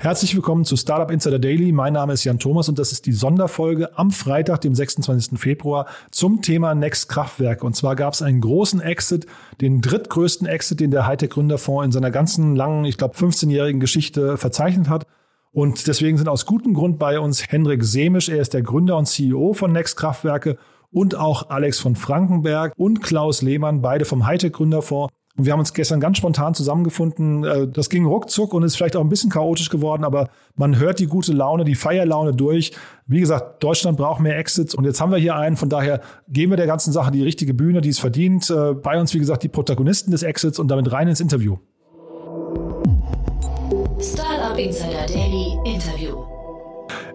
Herzlich willkommen zu Startup Insider Daily. Mein Name ist Jan Thomas und das ist die Sonderfolge am Freitag, dem 26. Februar zum Thema Next Kraftwerk. Und zwar gab es einen großen Exit, den drittgrößten Exit, den der Hightech Gründerfonds in seiner ganzen langen, ich glaube 15-jährigen Geschichte verzeichnet hat. Und deswegen sind aus gutem Grund bei uns Hendrik Semisch, er ist der Gründer und CEO von Next Kraftwerke und auch Alex von Frankenberg und Klaus Lehmann, beide vom Hightech Gründerfonds. Und wir haben uns gestern ganz spontan zusammengefunden. Äh, das ging ruckzuck und ist vielleicht auch ein bisschen chaotisch geworden, aber man hört die gute Laune, die Feierlaune durch. Wie gesagt, Deutschland braucht mehr Exits und jetzt haben wir hier einen. Von daher geben wir der ganzen Sache die richtige Bühne, die es verdient. Äh, bei uns, wie gesagt, die Protagonisten des Exits und damit rein ins Interview. Startup Insider Daily Interview.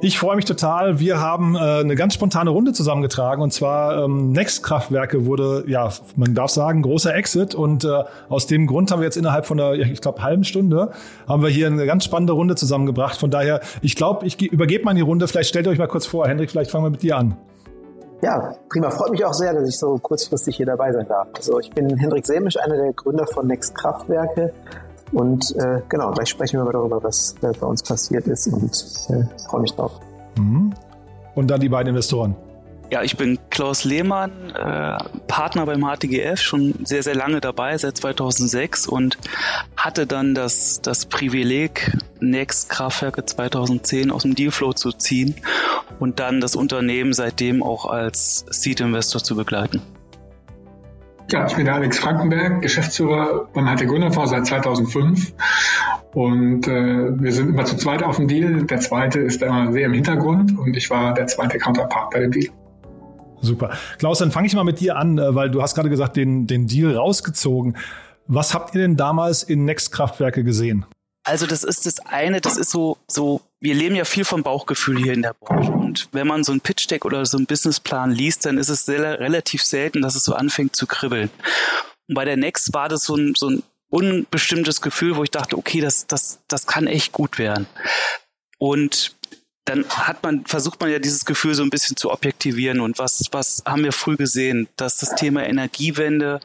Ich freue mich total. Wir haben äh, eine ganz spontane Runde zusammengetragen und zwar ähm, Next Kraftwerke wurde, ja, man darf sagen, großer Exit und äh, aus dem Grund haben wir jetzt innerhalb von einer, ich glaube, halben Stunde haben wir hier eine ganz spannende Runde zusammengebracht. Von daher, ich glaube, ich übergebe mal die Runde. Vielleicht stellt ihr euch mal kurz vor. Hendrik, vielleicht fangen wir mit dir an. Ja, prima. Freut mich auch sehr, dass ich so kurzfristig hier dabei sein darf. Also ich bin Hendrik Semisch, einer der Gründer von Next Kraftwerke. Und äh, genau, gleich sprechen wir mal darüber, was äh, bei uns passiert ist und äh, freue mich drauf. Mhm. Und dann die beiden Investoren. Ja, ich bin Klaus Lehmann, äh, Partner beim HTGF, schon sehr, sehr lange dabei, seit 2006 und hatte dann das, das Privileg, Next Kraftwerke 2010 aus dem Dealflow zu ziehen und dann das Unternehmen seitdem auch als Seed-Investor zu begleiten. Ja, ich bin der Alex Frankenberg, Geschäftsführer beim HT Gründerfonds seit 2005. Und äh, wir sind immer zu zweit auf dem Deal. Der zweite ist immer sehr im Hintergrund und ich war der zweite Counterpart bei dem Deal. Super. Klaus, dann fange ich mal mit dir an, äh, weil du hast gerade gesagt, den, den Deal rausgezogen. Was habt ihr denn damals in Next Kraftwerke gesehen? Also das ist das eine, das ist so, so, wir leben ja viel vom Bauchgefühl hier in der Branche. Und wenn man so ein Pitch Deck oder so einen Businessplan liest, dann ist es sehr, relativ selten, dass es so anfängt zu kribbeln. Und bei der Next war das so ein, so ein unbestimmtes Gefühl, wo ich dachte, okay, das, das, das kann echt gut werden. Und dann hat man, versucht man ja dieses Gefühl so ein bisschen zu objektivieren. Und was, was haben wir früh gesehen? Dass das Thema Energiewende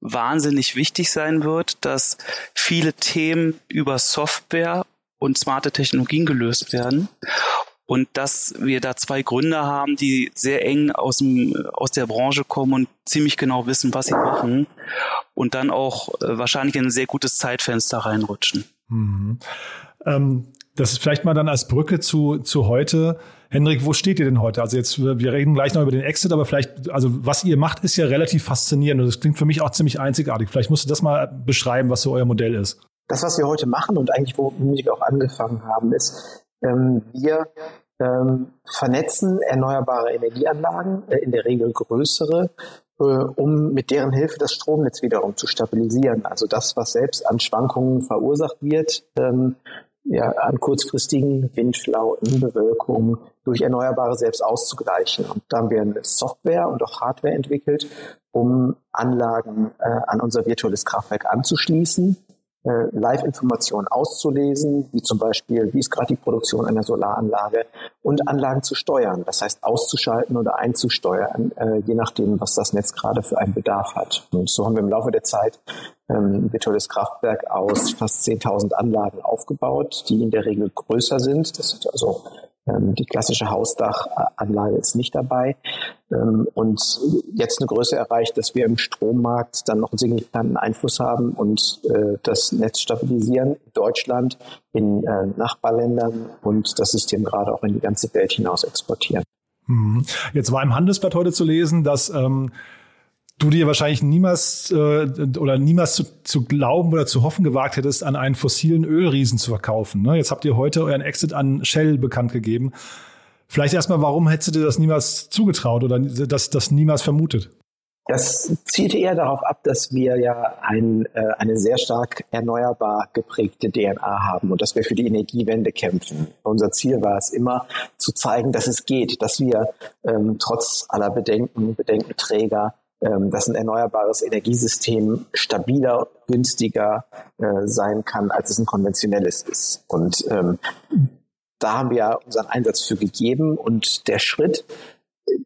wahnsinnig wichtig sein wird, dass viele Themen über Software und smarte Technologien gelöst werden. Und dass wir da zwei Gründer haben, die sehr eng aus, dem, aus der Branche kommen und ziemlich genau wissen, was sie machen. Und dann auch äh, wahrscheinlich in ein sehr gutes Zeitfenster reinrutschen. Mhm. Ähm, das ist vielleicht mal dann als Brücke zu, zu heute. Hendrik, wo steht ihr denn heute? Also jetzt, wir reden gleich noch über den Exit, aber vielleicht, also was ihr macht, ist ja relativ faszinierend und das klingt für mich auch ziemlich einzigartig. Vielleicht musst du das mal beschreiben, was so euer Modell ist. Das, was wir heute machen und eigentlich womit wir auch angefangen haben, ist, ähm, wir ähm, vernetzen erneuerbare Energieanlagen, äh, in der Regel größere, äh, um mit deren Hilfe das Stromnetz wiederum zu stabilisieren. Also das, was selbst an Schwankungen verursacht wird, ähm, ja, an kurzfristigen Windflauten, Bewölkungen durch Erneuerbare selbst auszugleichen. Und da haben wir eine Software und auch Hardware entwickelt, um Anlagen äh, an unser virtuelles Kraftwerk anzuschließen äh, Live-Informationen auszulesen, wie zum Beispiel, wie ist gerade die Produktion einer Solaranlage und Anlagen zu steuern, das heißt auszuschalten oder einzusteuern, äh, je nachdem, was das Netz gerade für einen Bedarf hat. Und so haben wir im Laufe der Zeit ähm, virtuelles Kraftwerk aus fast 10.000 Anlagen aufgebaut, die in der Regel größer sind. Das sind also die klassische Hausdachanlage ist nicht dabei. Ähm, und jetzt eine Größe erreicht, dass wir im Strommarkt dann noch einen signifikanten Einfluss haben und äh, das Netz stabilisieren in Deutschland, in äh, Nachbarländern und das System gerade auch in die ganze Welt hinaus exportieren. Mhm. Jetzt war im Handelsblatt heute zu lesen, dass ähm, du dir wahrscheinlich niemals äh, oder niemals zu, zu glauben oder zu hoffen gewagt hättest, an einen fossilen Ölriesen zu verkaufen. Ne? Jetzt habt ihr heute euren Exit an Shell bekannt gegeben. Vielleicht erstmal, warum hättest du dir das niemals zugetraut oder das, das niemals vermutet? Das zielte eher darauf ab, dass wir ja ein, äh, eine sehr stark erneuerbar geprägte DNA haben und dass wir für die Energiewende kämpfen. Unser Ziel war es immer zu zeigen, dass es geht, dass wir ähm, trotz aller Bedenken, Bedenkenträger ähm, dass ein erneuerbares Energiesystem stabiler, günstiger äh, sein kann, als es ein konventionelles ist. Und ähm, da haben wir unseren Einsatz für gegeben und der Schritt,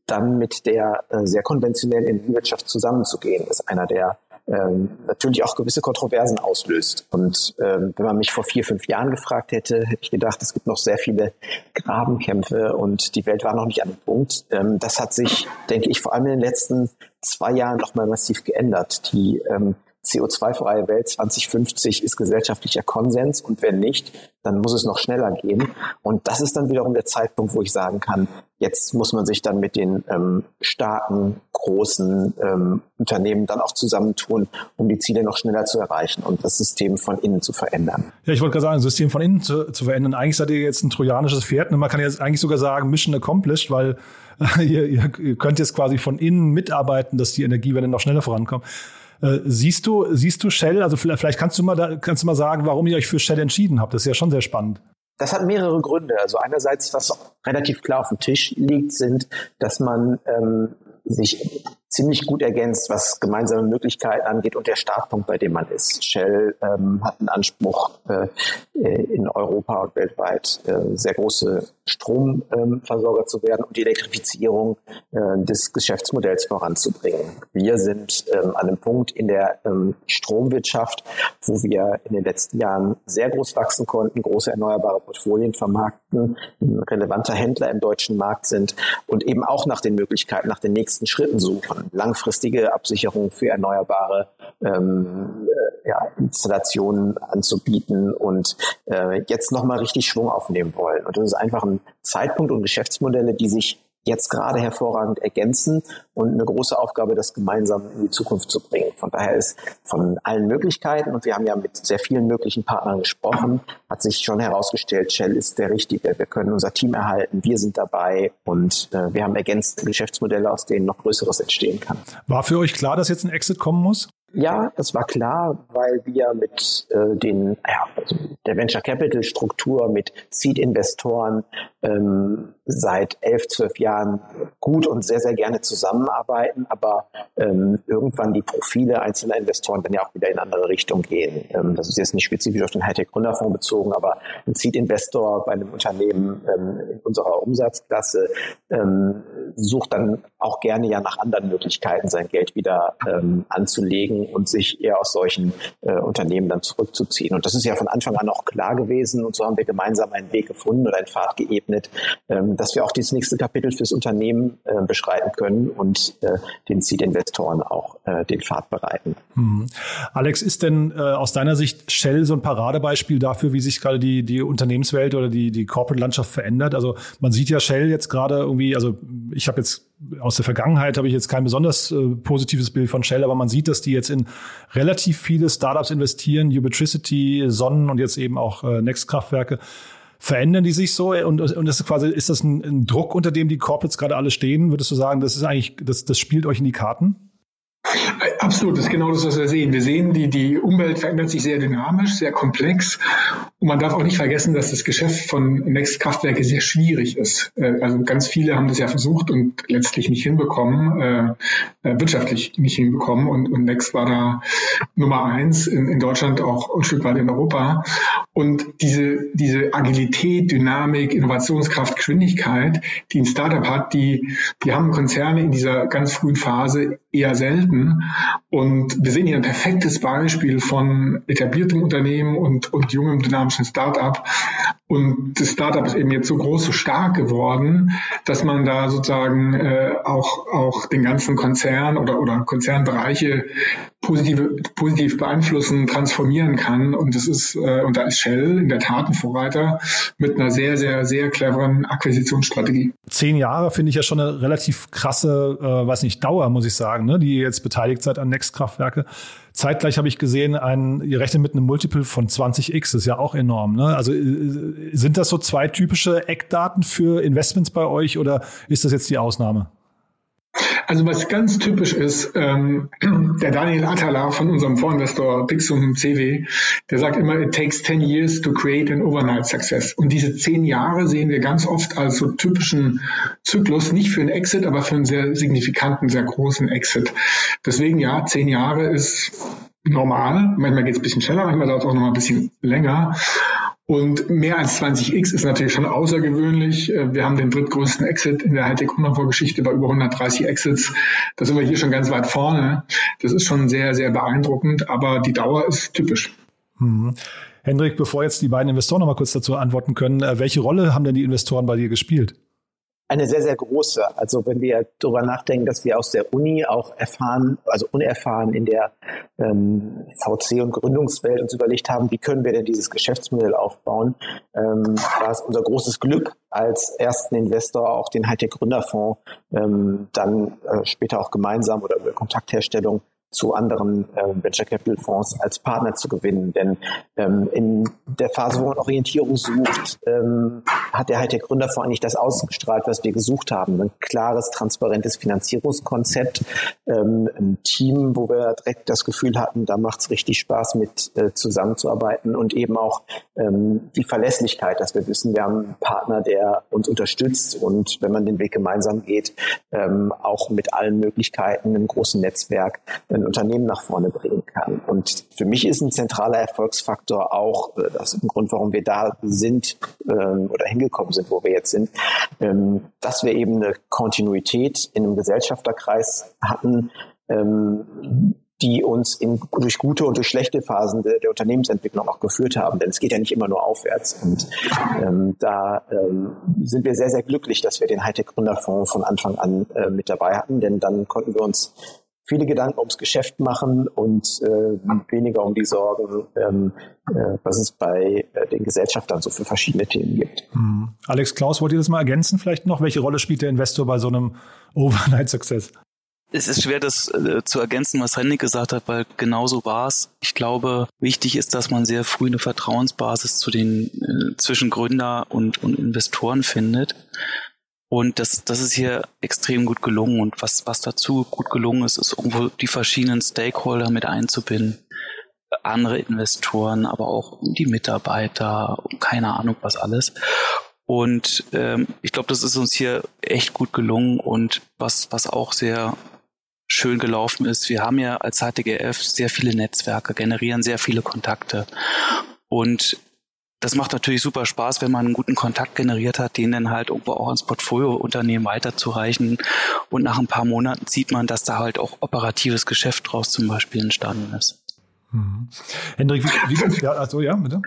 dann mit der äh, sehr konventionellen Energiewirtschaft zusammenzugehen, ist einer der ähm, natürlich auch gewisse Kontroversen auslöst. Und ähm, wenn man mich vor vier, fünf Jahren gefragt hätte, hätte ich gedacht, es gibt noch sehr viele Grabenkämpfe und die Welt war noch nicht an dem Punkt. Ähm, das hat sich, denke ich, vor allem in den letzten zwei Jahren nochmal massiv geändert. Die ähm, CO2-freie Welt 2050 ist gesellschaftlicher Konsens und wenn nicht, dann muss es noch schneller gehen. Und das ist dann wiederum der Zeitpunkt, wo ich sagen kann, jetzt muss man sich dann mit den ähm, starken, großen ähm, Unternehmen dann auch zusammentun, um die Ziele noch schneller zu erreichen und das System von innen zu verändern. Ja, ich wollte gerade sagen, System von innen zu, zu verändern. Eigentlich seid ihr jetzt ein trojanisches Pferd. Man kann jetzt eigentlich sogar sagen, Mission accomplished, weil ihr, ihr könnt jetzt quasi von innen mitarbeiten, dass die Energiewende noch schneller vorankommt. Äh, siehst du, siehst du Shell? Also vielleicht, kannst du mal, da, kannst du mal sagen, warum ihr euch für Shell entschieden habt. Das ist ja schon sehr spannend. Das hat mehrere Gründe. Also einerseits, was relativ klar auf dem Tisch liegt, sind, dass man ähm, sich ziemlich gut ergänzt, was gemeinsame Möglichkeiten angeht und der Startpunkt, bei dem man ist. Shell ähm, hat einen Anspruch, äh, in Europa und weltweit äh, sehr große Stromversorger zu werden und die Elektrifizierung äh, des Geschäftsmodells voranzubringen. Wir sind ähm, an einem Punkt in der ähm, Stromwirtschaft, wo wir in den letzten Jahren sehr groß wachsen konnten, große erneuerbare Portfolien vermarkten, ein relevanter Händler im deutschen Markt sind und eben auch nach den Möglichkeiten, nach den nächsten Schritten suchen langfristige Absicherung für erneuerbare ähm, äh, ja, Installationen anzubieten und äh, jetzt nochmal richtig Schwung aufnehmen wollen. Und das ist einfach ein Zeitpunkt und Geschäftsmodelle, die sich jetzt gerade hervorragend ergänzen und eine große Aufgabe, das gemeinsam in die Zukunft zu bringen. Von daher ist von allen Möglichkeiten, und wir haben ja mit sehr vielen möglichen Partnern gesprochen, hat sich schon herausgestellt, Shell ist der Richtige. Wir können unser Team erhalten, wir sind dabei und äh, wir haben ergänzte Geschäftsmodelle, aus denen noch Größeres entstehen kann. War für euch klar, dass jetzt ein Exit kommen muss? Ja, das war klar, weil wir mit äh, den, ja, also der Venture Capital Struktur, mit Seed-Investoren ähm, seit elf, zwölf Jahren gut und sehr, sehr gerne zusammenarbeiten, aber ähm, irgendwann die Profile einzelner Investoren dann ja auch wieder in andere Richtung gehen. Ähm, das ist jetzt nicht spezifisch auf den Hightech-Gründerfonds bezogen, aber ein Seed-Investor bei einem Unternehmen ähm, in unserer Umsatzklasse ähm, sucht dann auch gerne ja nach anderen Möglichkeiten, sein Geld wieder ähm, und sich eher aus solchen äh, Unternehmen dann zurückzuziehen. Und das ist ja von Anfang an auch klar gewesen und so haben wir gemeinsam einen Weg gefunden oder einen Pfad geebnet, ähm, dass wir auch dieses nächste Kapitel fürs Unternehmen äh, beschreiten können und äh, den Seed-Investoren auch äh, den Pfad bereiten. Hm. Alex, ist denn äh, aus deiner Sicht Shell so ein Paradebeispiel dafür, wie sich gerade die, die Unternehmenswelt oder die, die Corporate-Landschaft verändert? Also man sieht ja Shell jetzt gerade irgendwie, also ich habe jetzt aus der Vergangenheit habe ich jetzt kein besonders äh, positives Bild von Shell, aber man sieht, dass die jetzt in relativ viele Startups investieren, Ubitricity, Sonnen und jetzt eben auch äh, Next-Kraftwerke. Verändern die sich so und, und das ist quasi, ist das ein, ein Druck, unter dem die Corporates gerade alle stehen? Würdest du sagen, das ist eigentlich, das, das spielt euch in die Karten? Absolut, das ist genau das, was wir sehen. Wir sehen, die, die Umwelt verändert sich sehr dynamisch, sehr komplex. Und man darf auch nicht vergessen, dass das Geschäft von Next Kraftwerke sehr schwierig ist. Äh, also ganz viele haben das ja versucht und letztlich nicht hinbekommen, äh, äh, wirtschaftlich nicht hinbekommen. Und, und Next war da Nummer eins in, in Deutschland, auch ein Stück weit in Europa. Und diese, diese Agilität, Dynamik, Innovationskraft, Geschwindigkeit, die ein Startup hat, die, die haben Konzerne in dieser ganz frühen Phase eher selten. Und wir sehen hier ein perfektes Beispiel von etabliertem Unternehmen und, und jungem dynamischen Startup. Und das Startup ist eben jetzt so groß, so stark geworden, dass man da sozusagen äh, auch, auch den ganzen Konzern oder, oder Konzernbereiche positive, positiv beeinflussen, transformieren kann. Und das ist, äh, und da ist Shell in der Tat ein Vorreiter mit einer sehr, sehr, sehr cleveren Akquisitionsstrategie. Zehn Jahre finde ich ja schon eine relativ krasse, äh, weiß nicht, Dauer, muss ich sagen, ne, die ihr jetzt beteiligt seid an Next-Kraftwerke. Zeitgleich habe ich gesehen, ein, ihr rechnet mit einem Multiple von 20x, das ist ja auch enorm. Ne? Also äh, sind das so zwei typische Eckdaten für Investments bei euch oder ist das jetzt die Ausnahme? Also was ganz typisch ist, ähm, der Daniel Atala von unserem Vorinvestor Pixum CW, der sagt immer, it takes 10 years to create an overnight success. Und diese zehn Jahre sehen wir ganz oft als so typischen Zyklus, nicht für einen Exit, aber für einen sehr signifikanten, sehr großen Exit. Deswegen ja, zehn Jahre ist normal. Manchmal geht es ein bisschen schneller, manchmal dauert es auch noch mal ein bisschen länger. Und mehr als 20x ist natürlich schon außergewöhnlich. Äh, wir haben den drittgrößten Exit in der Hightech-Vorgeschichte bei über 130 Exits. Da sind wir hier schon ganz weit vorne. Das ist schon sehr, sehr beeindruckend, aber die Dauer ist typisch. Mhm. Hendrik, bevor jetzt die beiden Investoren noch mal kurz dazu antworten können, äh, welche Rolle haben denn die Investoren bei dir gespielt? Eine sehr, sehr große. Also wenn wir darüber nachdenken, dass wir aus der Uni auch erfahren, also unerfahren in der ähm, VC- und Gründungswelt uns überlegt haben, wie können wir denn dieses Geschäftsmodell aufbauen, ähm, war es unser großes Glück, als ersten Investor auch den Hightech-Gründerfonds ähm, dann äh, später auch gemeinsam oder über Kontaktherstellung zu anderen äh, Venture Capital Fonds als Partner zu gewinnen. Denn ähm, in der Phase, wo man Orientierung sucht, ähm, hat der Hightech Gründerfonds eigentlich das ausgestrahlt, was wir gesucht haben. Ein klares, transparentes Finanzierungskonzept, ähm, ein Team, wo wir direkt das Gefühl hatten, da macht es richtig Spaß, mit äh, zusammenzuarbeiten und eben auch ähm, die Verlässlichkeit, dass wir wissen, wir haben einen Partner, der uns unterstützt und wenn man den Weg gemeinsam geht, ähm, auch mit allen Möglichkeiten, einem großen Netzwerk, ein Unternehmen nach vorne bringen kann. Und für mich ist ein zentraler Erfolgsfaktor auch, äh, das ist ein Grund, warum wir da sind ähm, oder hingekommen sind, wo wir jetzt sind, ähm, dass wir eben eine Kontinuität in einem Gesellschafterkreis hatten, ähm, die uns in, durch gute und durch schlechte Phasen der, der, Unternehmensentwicklung auch geführt haben. Denn es geht ja nicht immer nur aufwärts. Und ähm, da ähm, sind wir sehr, sehr glücklich, dass wir den Hightech-Gründerfonds von Anfang an äh, mit dabei hatten. Denn dann konnten wir uns viele Gedanken ums Geschäft machen und äh, weniger um die Sorgen, ähm, äh, was es bei äh, den Gesellschaftern so für verschiedene Themen gibt. Hm. Alex Klaus, wollt ihr das mal ergänzen vielleicht noch? Welche Rolle spielt der Investor bei so einem Overnight-Success? Es ist schwer, das äh, zu ergänzen, was Henrik gesagt hat, weil genauso war es. Ich glaube, wichtig ist, dass man sehr früh eine Vertrauensbasis zu den äh, zwischen Gründer und, und Investoren findet. Und das, das ist hier extrem gut gelungen. Und was, was dazu gut gelungen ist, ist irgendwo die verschiedenen Stakeholder mit einzubinden. Andere Investoren, aber auch die Mitarbeiter, keine Ahnung was alles. Und ähm, ich glaube, das ist uns hier echt gut gelungen. Und was, was auch sehr schön gelaufen ist, wir haben ja als HTGF sehr viele Netzwerke, generieren sehr viele Kontakte. Und das macht natürlich super Spaß, wenn man einen guten Kontakt generiert hat, den dann halt irgendwo auch ans Portfoliounternehmen weiterzureichen. Und nach ein paar Monaten sieht man, dass da halt auch operatives Geschäft draus zum Beispiel entstanden ist. Mhm. Hendrik, wie, wie, ja, also ja, bitte.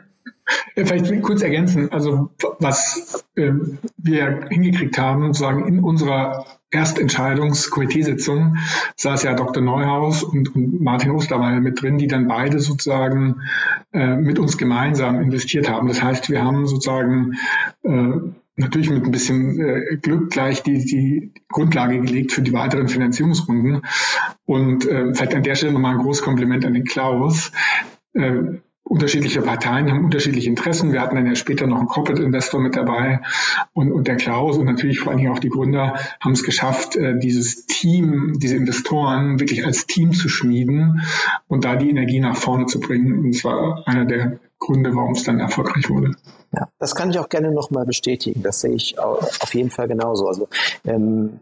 Vielleicht kurz ergänzen, also was äh, wir hingekriegt haben, sozusagen in unserer Erstentscheidungskomiteesitzung saß ja Dr. Neuhaus und, und Martin Ostermeier mit drin, die dann beide sozusagen äh, mit uns gemeinsam investiert haben. Das heißt, wir haben sozusagen äh, natürlich mit ein bisschen äh, Glück gleich die, die Grundlage gelegt für die weiteren Finanzierungsrunden. Und äh, vielleicht an der Stelle nochmal ein großes Kompliment an den Klaus. Äh, unterschiedliche Parteien haben unterschiedliche Interessen. Wir hatten dann ja später noch einen Corporate Investor mit dabei und, und der Klaus und natürlich vor allen Dingen auch die Gründer haben es geschafft, äh, dieses Team, diese Investoren wirklich als Team zu schmieden und da die Energie nach vorne zu bringen. Und das war einer der Gründe, warum es dann erfolgreich wurde. Ja, das kann ich auch gerne nochmal bestätigen. Das sehe ich auf jeden Fall genauso. Also ähm,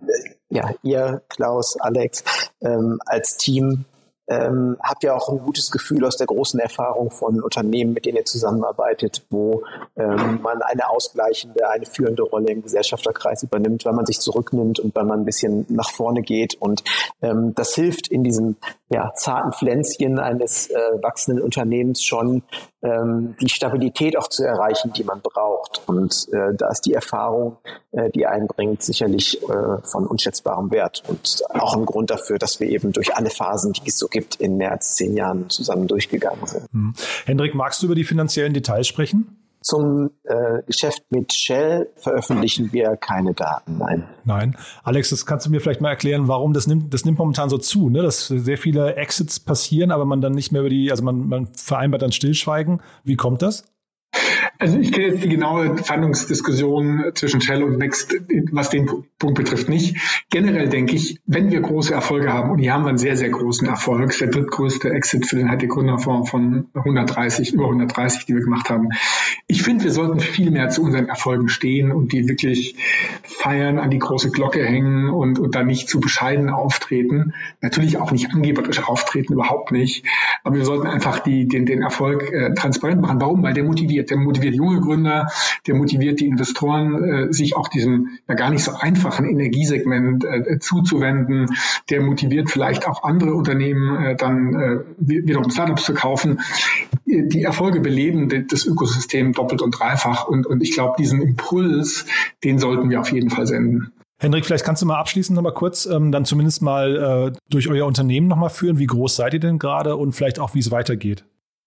ja, ihr, Klaus, Alex, ähm, als Team ähm, habt ihr auch ein gutes Gefühl aus der großen Erfahrung von Unternehmen, mit denen ihr zusammenarbeitet, wo ähm, man eine ausgleichende, eine führende Rolle im Gesellschafterkreis übernimmt, weil man sich zurücknimmt und weil man ein bisschen nach vorne geht. Und ähm, das hilft in diesem ja, zarten Pflänzchen eines äh, wachsenden Unternehmens schon, ähm, die Stabilität auch zu erreichen, die man braucht. Und äh, da ist die Erfahrung, äh, die einbringt, sicherlich äh, von unschätzbarem Wert und auch ein Grund dafür, dass wir eben durch alle Phasen, die es so gibt, in mehr als zehn Jahren zusammen durchgegangen sind. Hm. Hendrik, magst du über die finanziellen Details sprechen? Zum äh, Geschäft mit Shell veröffentlichen wir keine Daten, nein. Nein. Alex, das kannst du mir vielleicht mal erklären, warum das nimmt, das nimmt momentan so zu, ne? dass sehr viele Exits passieren, aber man dann nicht mehr über die, also man, man vereinbart dann Stillschweigen. Wie kommt das? Also ich kenne jetzt die genaue Verhandlungsdiskussion zwischen Shell und Next, was den Punkt betrifft, nicht. Generell denke ich, wenn wir große Erfolge haben, und hier haben wir einen sehr, sehr großen Erfolg, der drittgrößte Exit für den Hightech-Gründerfonds von 130, über 130, die wir gemacht haben. Ich finde, wir sollten viel mehr zu unseren Erfolgen stehen und die wirklich feiern, an die große Glocke hängen und, und da nicht zu bescheiden auftreten. Natürlich auch nicht angeberisch auftreten, überhaupt nicht. Aber wir sollten einfach die, den, den Erfolg äh, transparent machen. Warum? Weil der motiviert. Der motiviert motiviert junge Gründer, der motiviert die Investoren, äh, sich auch diesem ja gar nicht so einfachen Energiesegment äh, zuzuwenden, der motiviert vielleicht auch andere Unternehmen äh, dann wiederum Startups zu kaufen. Die Erfolge beleben das Ökosystem doppelt und dreifach und, und ich glaube, diesen Impuls, den sollten wir auf jeden Fall senden. Hendrik, vielleicht kannst du mal abschließend noch mal kurz ähm, dann zumindest mal äh, durch euer Unternehmen noch mal führen. Wie groß seid ihr denn gerade und vielleicht auch, wie es weitergeht?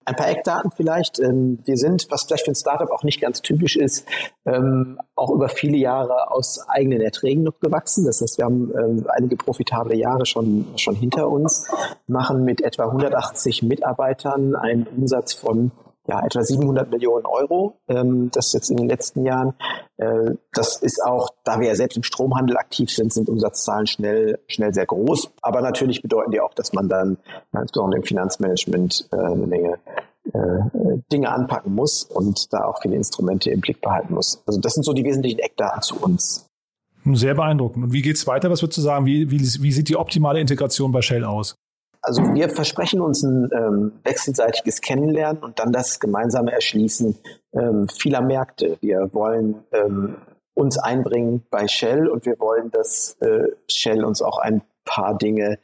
Ein paar Eckdaten vielleicht. Ähm, wir sind, was vielleicht für ein Startup auch nicht ganz typisch ist, ähm, auch über viele Jahre aus eigenen Erträgen noch gewachsen. Das heißt, wir haben ähm, einige profitable Jahre schon, schon hinter uns, machen mit etwa 180 Mitarbeitern einen Umsatz von ja, etwa 700 Millionen Euro. Ähm, das jetzt in den letzten Jahren. Äh, das ist auch, da wir ja selbst im Stromhandel aktiv sind, sind Umsatzzahlen schnell, schnell sehr groß. Aber natürlich bedeuten die auch, dass man dann insbesondere im Finanzmanagement äh, eine Menge äh, Dinge anpacken muss und da auch viele Instrumente im Blick behalten muss. Also das sind so die wesentlichen Eckdaten zu uns. Sehr beeindruckend. Und wie geht es weiter? Was würdest du sagen? Wie, wie, wie sieht die optimale Integration bei Shell aus? Also wir versprechen uns ein ähm, wechselseitiges Kennenlernen und dann das gemeinsame Erschließen ähm, vieler Märkte. Wir wollen ähm, uns einbringen bei Shell und wir wollen, dass äh, Shell uns auch ein paar Dinge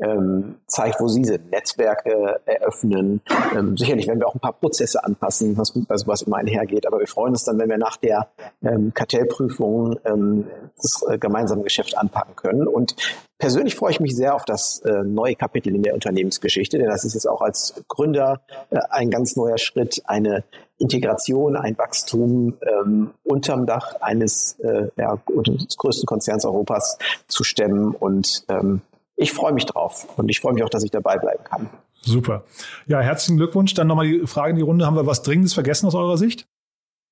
ähm, zeigt, wo sie sind. Netzwerke eröffnen. Ähm, sicherlich werden wir auch ein paar Prozesse anpassen, was, also was immer einhergeht. Aber wir freuen uns dann, wenn wir nach der ähm, Kartellprüfung ähm, das äh, gemeinsame Geschäft anpacken können. Und persönlich freue ich mich sehr auf das äh, neue Kapitel in der Unternehmensgeschichte, denn das ist jetzt auch als Gründer äh, ein ganz neuer Schritt, eine Integration, ein Wachstum ähm, unterm Dach eines äh, ja, des größten Konzerns Europas zu stemmen und ähm, ich freue mich drauf und ich freue mich auch, dass ich dabei bleiben kann. Super. Ja, herzlichen Glückwunsch. Dann nochmal die Frage in die Runde. Haben wir was Dringendes vergessen aus eurer Sicht?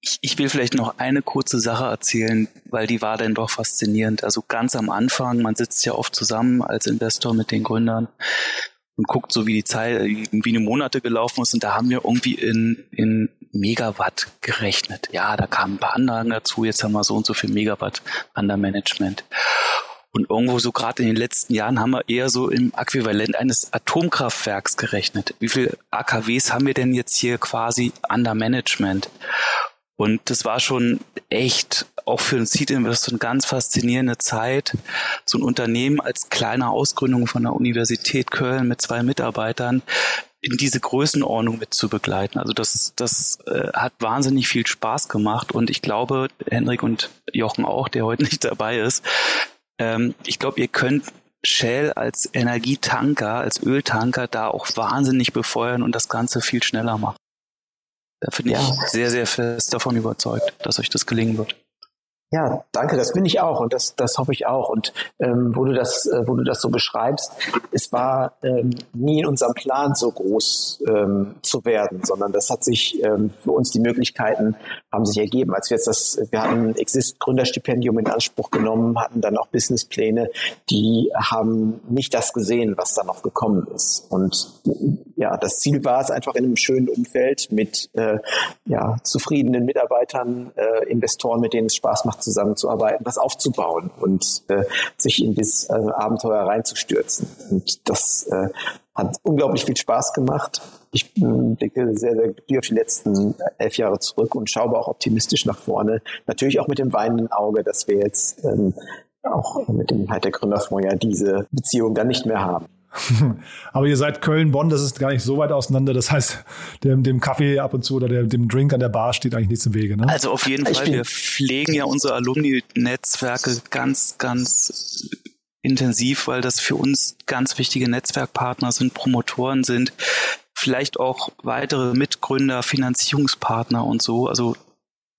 Ich, ich will vielleicht noch eine kurze Sache erzählen, weil die war dann doch faszinierend. Also ganz am Anfang, man sitzt ja oft zusammen als Investor mit den Gründern und guckt so, wie die Zeit, wie die Monate gelaufen ist. Und da haben wir irgendwie in, in Megawatt gerechnet. Ja, da kamen ein paar Anlagen dazu. Jetzt haben wir so und so viel Megawatt under Management. Und irgendwo so gerade in den letzten Jahren haben wir eher so im Äquivalent eines Atomkraftwerks gerechnet. Wie viel AKWs haben wir denn jetzt hier quasi under Management? Und das war schon echt auch für einen Seed Investor eine ganz faszinierende Zeit, so ein Unternehmen als kleine Ausgründung von der Universität Köln mit zwei Mitarbeitern in diese Größenordnung mit zu begleiten. Also das, das äh, hat wahnsinnig viel Spaß gemacht und ich glaube, Hendrik und Jochen auch, der heute nicht dabei ist, ähm, ich glaube, ihr könnt Shell als Energietanker, als Öltanker da auch wahnsinnig befeuern und das Ganze viel schneller machen. Da bin ja. ich sehr, sehr fest davon überzeugt, dass euch das gelingen wird. Ja, danke, das bin ich auch und das, das hoffe ich auch. Und ähm, wo, du das, äh, wo du das so beschreibst, es war ähm, nie in unserem Plan so groß ähm, zu werden, sondern das hat sich ähm, für uns die Möglichkeiten haben sich ergeben. Als wir jetzt das, wir hatten Exist Gründerstipendium in Anspruch genommen, hatten dann auch Businesspläne, die haben nicht das gesehen, was da noch gekommen ist. Und ja, das Ziel war es einfach in einem schönen Umfeld mit äh, ja, zufriedenen Mitarbeitern, äh, Investoren, mit denen es Spaß macht, zusammenzuarbeiten, was aufzubauen und äh, sich in dieses äh, Abenteuer reinzustürzen. Und das äh, hat unglaublich viel Spaß gemacht. Ich blicke sehr, sehr glücklich auf die letzten elf Jahre zurück und schaue aber auch optimistisch nach vorne. Natürlich auch mit dem weinenden Auge, dass wir jetzt ähm, auch mit dem Halt der Gründerfonds ja diese Beziehung dann nicht mehr haben. Aber ihr seid Köln-Bonn, das ist gar nicht so weit auseinander. Das heißt, dem, dem Kaffee ab und zu oder der, dem Drink an der Bar steht eigentlich nichts im Wege. Ne? Also auf jeden Fall, wir pflegen ja unsere Alumni-Netzwerke ganz, ganz intensiv, weil das für uns ganz wichtige Netzwerkpartner sind, Promotoren sind, vielleicht auch weitere Mitgründer, Finanzierungspartner und so. Also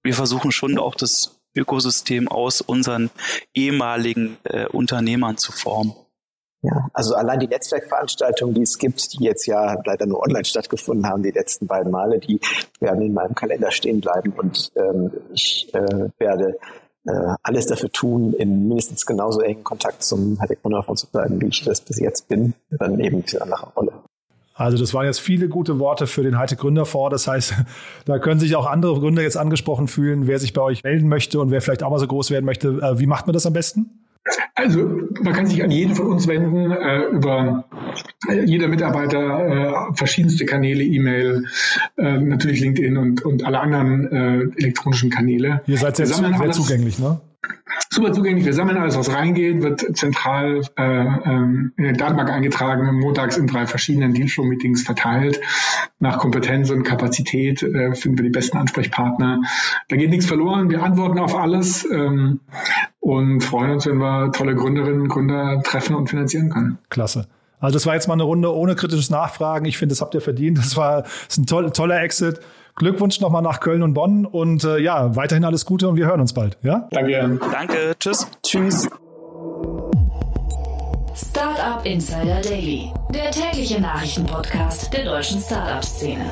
wir versuchen schon auch das Ökosystem aus unseren ehemaligen äh, Unternehmern zu formen. Ja, also allein die Netzwerkveranstaltungen, die es gibt, die jetzt ja leider nur online stattgefunden haben, die letzten beiden Male, die werden in meinem Kalender stehen bleiben und ähm, ich äh, werde äh, alles dafür tun, in mindestens genauso engen Kontakt zum Wunderfonds zu bleiben, wie ich das bis jetzt bin, dann eben in anderer Rolle. Also das waren jetzt viele gute Worte für den Hightech Gründerfonds. Das heißt, da können sich auch andere Gründer jetzt angesprochen fühlen, wer sich bei euch melden möchte und wer vielleicht auch mal so groß werden möchte. Äh, wie macht man das am besten? Also man kann sich an jeden von uns wenden äh, über jeder Mitarbeiter äh, verschiedenste Kanäle, E-Mail, äh, natürlich LinkedIn und, und alle anderen äh, elektronischen Kanäle. Ihr seid sehr, zu, sehr zugänglich, ne? Super zugänglich. Wir sammeln alles, was reingeht, wird zentral äh, ähm, in den Datenbank eingetragen, montags in drei verschiedenen Dealflow-Meetings verteilt. Nach Kompetenz und Kapazität äh, finden wir die besten Ansprechpartner. Da geht nichts verloren. Wir antworten auf alles ähm, und freuen uns, wenn wir tolle Gründerinnen und Gründer treffen und finanzieren können. Klasse. Also das war jetzt mal eine Runde ohne kritisches Nachfragen. Ich finde, das habt ihr verdient. Das war das ist ein toll, toller Exit. Glückwunsch nochmal nach Köln und Bonn und äh, ja, weiterhin alles Gute und wir hören uns bald. Ja? Danke. Danke. Tschüss. Tschüss. Startup Insider Daily, der tägliche Nachrichtenpodcast der deutschen Startup-Szene.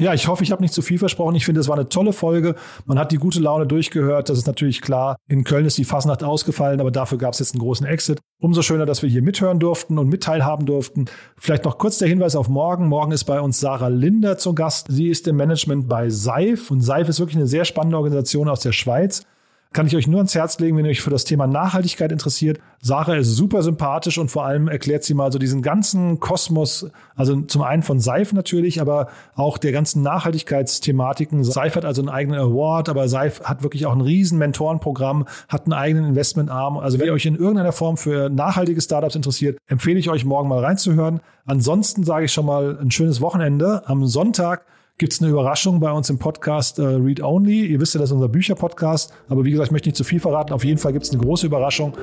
Ja, ich hoffe, ich habe nicht zu viel versprochen. Ich finde, es war eine tolle Folge. Man hat die gute Laune durchgehört. Das ist natürlich klar. In Köln ist die Fasnacht ausgefallen, aber dafür gab es jetzt einen großen Exit. Umso schöner, dass wir hier mithören durften und mitteilhaben durften. Vielleicht noch kurz der Hinweis auf morgen. Morgen ist bei uns Sarah Linder zu Gast. Sie ist im Management bei Seif und Seif ist wirklich eine sehr spannende Organisation aus der Schweiz. Kann ich euch nur ans Herz legen, wenn ihr euch für das Thema Nachhaltigkeit interessiert. Sarah ist super sympathisch und vor allem erklärt sie mal so diesen ganzen Kosmos, also zum einen von Seif natürlich, aber auch der ganzen Nachhaltigkeitsthematiken. Seif hat also einen eigenen Award, aber Seif hat wirklich auch ein riesen Mentorenprogramm, hat einen eigenen Investmentarm. Also wenn ihr euch in irgendeiner Form für nachhaltige Startups interessiert, empfehle ich euch morgen mal reinzuhören. Ansonsten sage ich schon mal ein schönes Wochenende. Am Sonntag gibt es eine Überraschung bei uns im Podcast äh, Read Only. Ihr wisst ja, das ist unser Bücherpodcast, aber wie gesagt, ich möchte nicht zu viel verraten. Auf jeden Fall gibt es eine große Überraschung.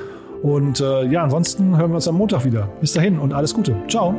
Und äh, ja, ansonsten hören wir uns am Montag wieder. Bis dahin und alles Gute. Ciao.